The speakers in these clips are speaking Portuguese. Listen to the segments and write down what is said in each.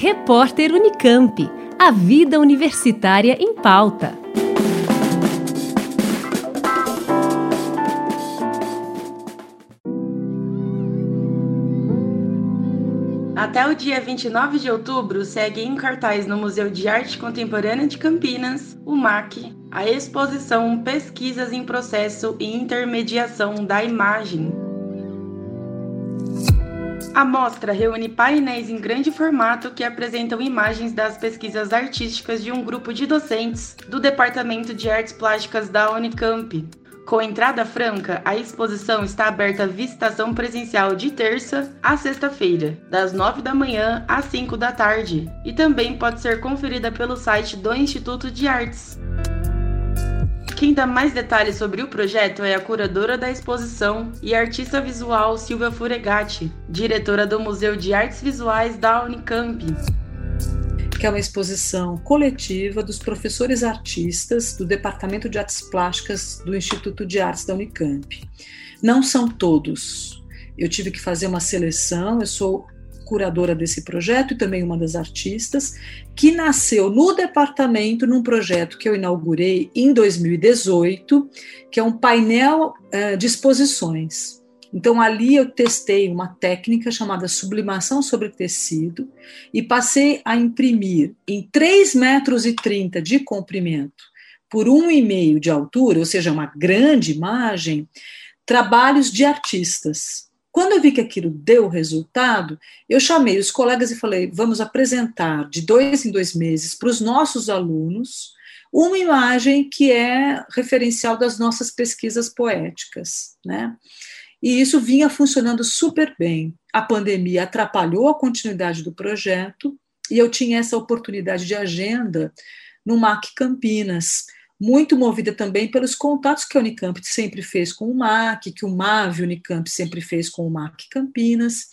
Repórter Unicamp. A vida universitária em pauta. Até o dia 29 de outubro, segue em cartaz no Museu de Arte Contemporânea de Campinas, o MAC, a exposição Pesquisas em Processo e Intermediação da Imagem. A mostra reúne painéis em grande formato que apresentam imagens das pesquisas artísticas de um grupo de docentes do Departamento de Artes Plásticas da Unicamp, com entrada franca, a exposição está aberta à visitação presencial de terça a sexta-feira, das 9 da manhã às 5 da tarde, e também pode ser conferida pelo site do Instituto de Artes. Quem dá mais detalhes sobre o projeto é a curadora da exposição e artista visual Silvia Furegatti, diretora do Museu de Artes Visuais da Unicamp que é uma exposição coletiva dos professores artistas do Departamento de Artes Plásticas do Instituto de Artes da Unicamp. Não são todos. Eu tive que fazer uma seleção, eu sou curadora desse projeto e também uma das artistas, que nasceu no departamento num projeto que eu inaugurei em 2018, que é um painel uh, de exposições. Então, ali eu testei uma técnica chamada sublimação sobre tecido e passei a imprimir em 3,30 metros e de comprimento por 1,5 de altura, ou seja, uma grande imagem, trabalhos de artistas. Quando eu vi que aquilo deu resultado, eu chamei os colegas e falei: vamos apresentar de dois em dois meses para os nossos alunos uma imagem que é referencial das nossas pesquisas poéticas, né? e isso vinha funcionando super bem. A pandemia atrapalhou a continuidade do projeto e eu tinha essa oportunidade de agenda no MAC Campinas, muito movida também pelos contatos que a Unicamp sempre fez com o MAC, que o MAV Unicamp sempre fez com o MAC Campinas.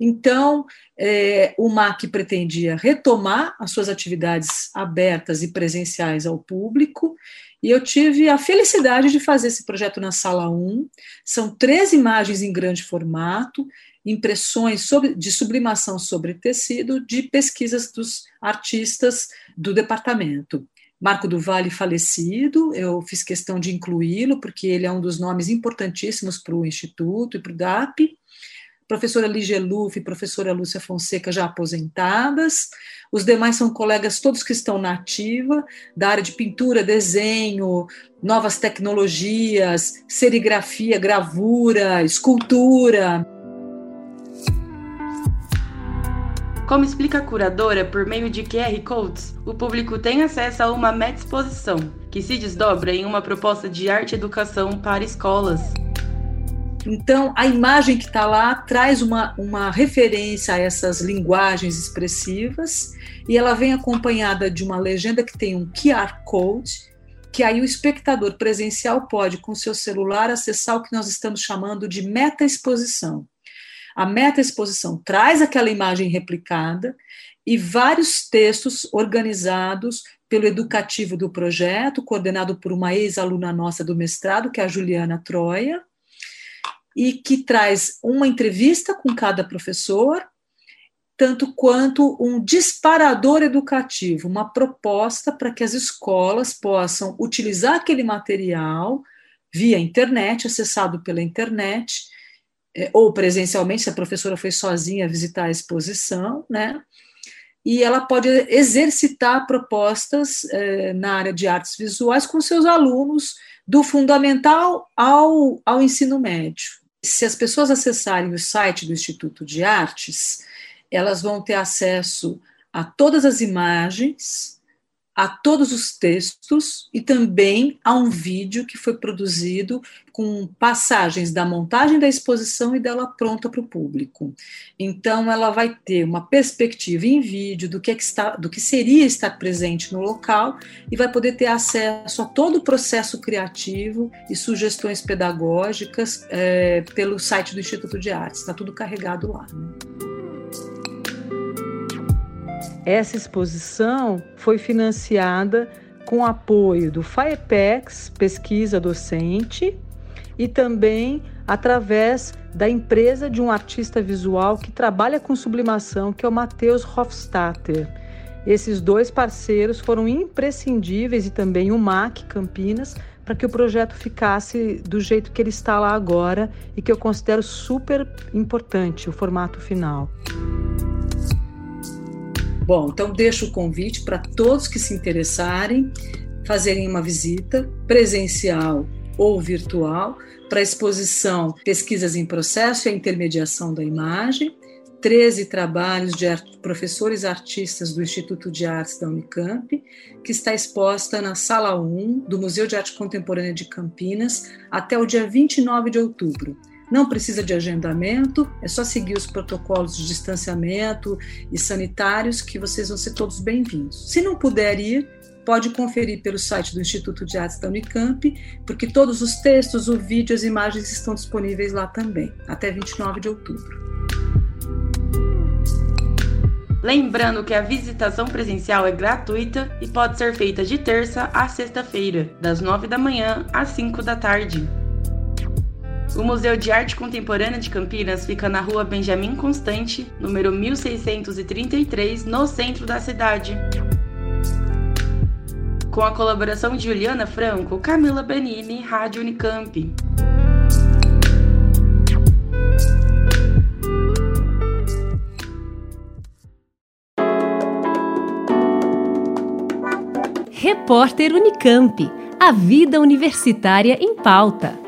Então, é, o MAC pretendia retomar as suas atividades abertas e presenciais ao público, e eu tive a felicidade de fazer esse projeto na Sala 1. São três imagens em grande formato, impressões sobre, de sublimação sobre tecido de pesquisas dos artistas do departamento. Marco do Vale falecido, eu fiz questão de incluí-lo, porque ele é um dos nomes importantíssimos para o Instituto e para o DAP professora Lígia Luff e professora Lúcia Fonseca já aposentadas, os demais são colegas todos que estão na ativa, da área de pintura, desenho, novas tecnologias, serigrafia, gravura, escultura. Como explica a curadora, por meio de QR Codes, o público tem acesso a uma meta exposição, que se desdobra em uma proposta de arte e educação para escolas. Então, a imagem que está lá traz uma, uma referência a essas linguagens expressivas e ela vem acompanhada de uma legenda que tem um QR Code, que aí o espectador presencial pode, com seu celular, acessar o que nós estamos chamando de meta-exposição. A meta-exposição traz aquela imagem replicada e vários textos organizados pelo educativo do projeto, coordenado por uma ex-aluna nossa do mestrado, que é a Juliana Troia, e que traz uma entrevista com cada professor, tanto quanto um disparador educativo, uma proposta para que as escolas possam utilizar aquele material via internet, acessado pela internet, ou presencialmente, se a professora foi sozinha visitar a exposição, né? E ela pode exercitar propostas é, na área de artes visuais com seus alunos, do fundamental ao, ao ensino médio se as pessoas acessarem o site do Instituto de Artes, elas vão ter acesso a todas as imagens, a todos os textos e também a um vídeo que foi produzido com passagens da montagem da exposição e dela pronta para o público. Então, ela vai ter uma perspectiva em vídeo do que, é que está, do que seria estar presente no local e vai poder ter acesso a todo o processo criativo e sugestões pedagógicas é, pelo site do Instituto de Artes. Está tudo carregado lá. Né? Essa exposição foi financiada com apoio do FAEPEX, Pesquisa Docente, e também através da empresa de um artista visual que trabalha com sublimação, que é o Matheus Hofstadter. Esses dois parceiros foram imprescindíveis e também o MAC Campinas para que o projeto ficasse do jeito que ele está lá agora e que eu considero super importante o formato final. Bom, então deixo o convite para todos que se interessarem fazerem uma visita presencial ou virtual para a exposição Pesquisas em Processo e a Intermediação da Imagem, 13 trabalhos de art professores artistas do Instituto de Artes da Unicamp, que está exposta na Sala 1 do Museu de Arte Contemporânea de Campinas até o dia 29 de outubro. Não precisa de agendamento, é só seguir os protocolos de distanciamento e sanitários que vocês vão ser todos bem-vindos. Se não puder ir, pode conferir pelo site do Instituto de Artes da Unicamp, porque todos os textos, o vídeo, as imagens estão disponíveis lá também, até 29 de outubro. Lembrando que a visitação presencial é gratuita e pode ser feita de terça a sexta-feira, das 9 da manhã às 5 da tarde. O Museu de Arte Contemporânea de Campinas fica na rua Benjamin Constante, número 1633, no centro da cidade. Com a colaboração de Juliana Franco, Camila Benini, Rádio Unicamp. Repórter Unicamp. A vida universitária em pauta.